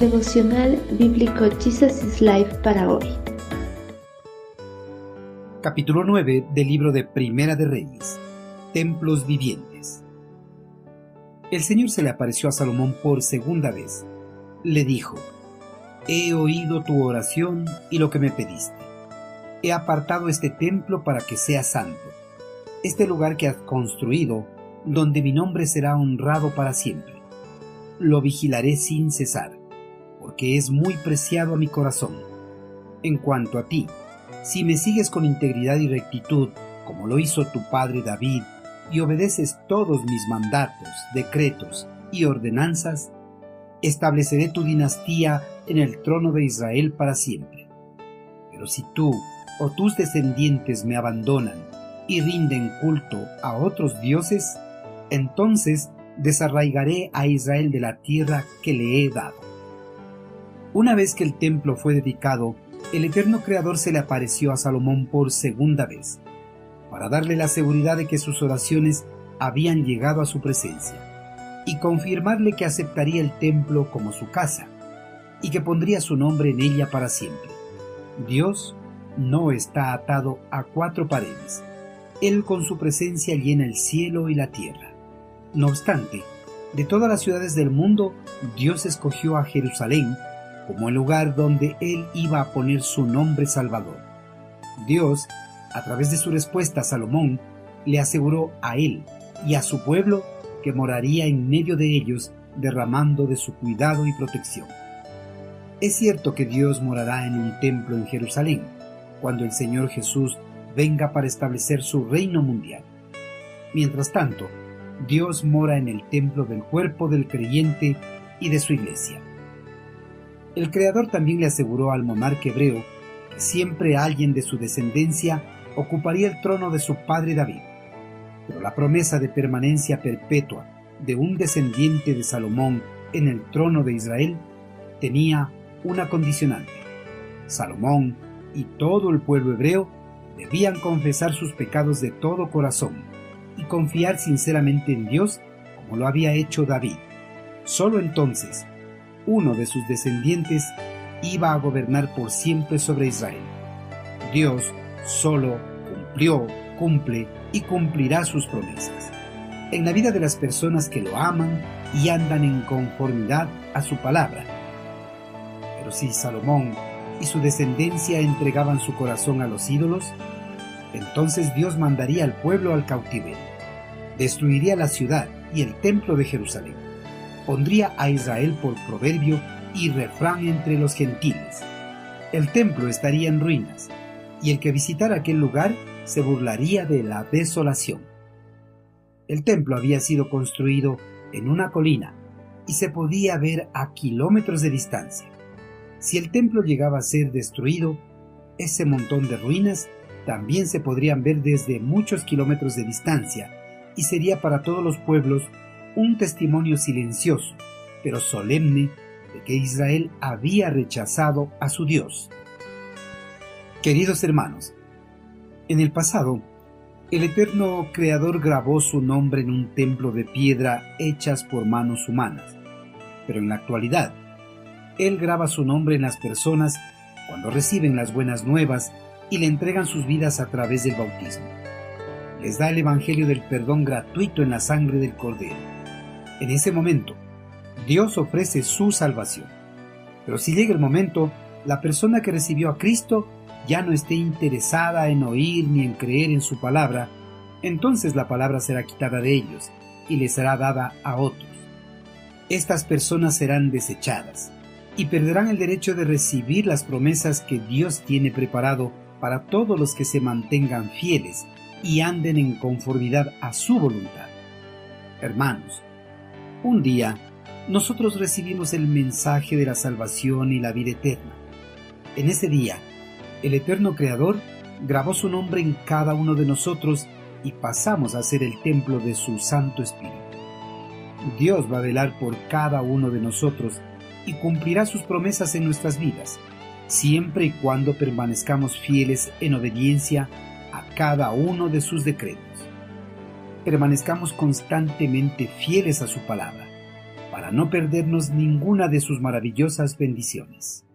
Devocional Bíblico Jesus is Life para hoy. Capítulo 9 del libro de Primera de Reyes. Templos vivientes. El Señor se le apareció a Salomón por segunda vez. Le dijo, He oído tu oración y lo que me pediste. He apartado este templo para que sea santo. Este lugar que has construido, donde mi nombre será honrado para siempre. Lo vigilaré sin cesar, porque es muy preciado a mi corazón. En cuanto a ti, si me sigues con integridad y rectitud, como lo hizo tu padre David, y obedeces todos mis mandatos, decretos y ordenanzas, estableceré tu dinastía en el trono de Israel para siempre. Pero si tú o tus descendientes me abandonan y rinden culto a otros dioses, entonces desarraigaré a Israel de la tierra que le he dado. Una vez que el templo fue dedicado, el eterno Creador se le apareció a Salomón por segunda vez, para darle la seguridad de que sus oraciones habían llegado a su presencia, y confirmarle que aceptaría el templo como su casa, y que pondría su nombre en ella para siempre. Dios no está atado a cuatro paredes. Él con su presencia llena el cielo y la tierra. No obstante, de todas las ciudades del mundo, Dios escogió a Jerusalén como el lugar donde Él iba a poner su nombre Salvador. Dios, a través de su respuesta a Salomón, le aseguró a él y a su pueblo que moraría en medio de ellos derramando de su cuidado y protección. Es cierto que Dios morará en un templo en Jerusalén, cuando el Señor Jesús venga para establecer su reino mundial. Mientras tanto, Dios mora en el templo del cuerpo del creyente y de su iglesia. El Creador también le aseguró al monarca hebreo que siempre alguien de su descendencia ocuparía el trono de su padre David. Pero la promesa de permanencia perpetua de un descendiente de Salomón en el trono de Israel tenía una condicionante. Salomón y todo el pueblo hebreo debían confesar sus pecados de todo corazón y confiar sinceramente en Dios como lo había hecho David. Solo entonces uno de sus descendientes iba a gobernar por siempre sobre Israel. Dios solo cumplió, cumple y cumplirá sus promesas. En la vida de las personas que lo aman y andan en conformidad a su palabra. Pero si Salomón y su descendencia entregaban su corazón a los ídolos, entonces Dios mandaría al pueblo al cautiverio, destruiría la ciudad y el templo de Jerusalén, pondría a Israel por proverbio y refrán entre los gentiles. El templo estaría en ruinas, y el que visitara aquel lugar se burlaría de la desolación. El templo había sido construido en una colina y se podía ver a kilómetros de distancia. Si el templo llegaba a ser destruido, ese montón de ruinas también se podrían ver desde muchos kilómetros de distancia y sería para todos los pueblos un testimonio silencioso, pero solemne, de que Israel había rechazado a su Dios. Queridos hermanos, en el pasado, el eterno Creador grabó su nombre en un templo de piedra hechas por manos humanas, pero en la actualidad, él graba su nombre en las personas cuando reciben las buenas nuevas y le entregan sus vidas a través del bautismo. Les da el Evangelio del perdón gratuito en la sangre del Cordero. En ese momento, Dios ofrece su salvación. Pero si llega el momento, la persona que recibió a Cristo ya no esté interesada en oír ni en creer en su palabra, entonces la palabra será quitada de ellos y les será dada a otros. Estas personas serán desechadas y perderán el derecho de recibir las promesas que Dios tiene preparado para todos los que se mantengan fieles y anden en conformidad a su voluntad. Hermanos, un día nosotros recibimos el mensaje de la salvación y la vida eterna. En ese día, el eterno Creador grabó su nombre en cada uno de nosotros y pasamos a ser el templo de su Santo Espíritu. Dios va a velar por cada uno de nosotros y cumplirá sus promesas en nuestras vidas, siempre y cuando permanezcamos fieles en obediencia a cada uno de sus decretos. Permanezcamos constantemente fieles a su palabra, para no perdernos ninguna de sus maravillosas bendiciones.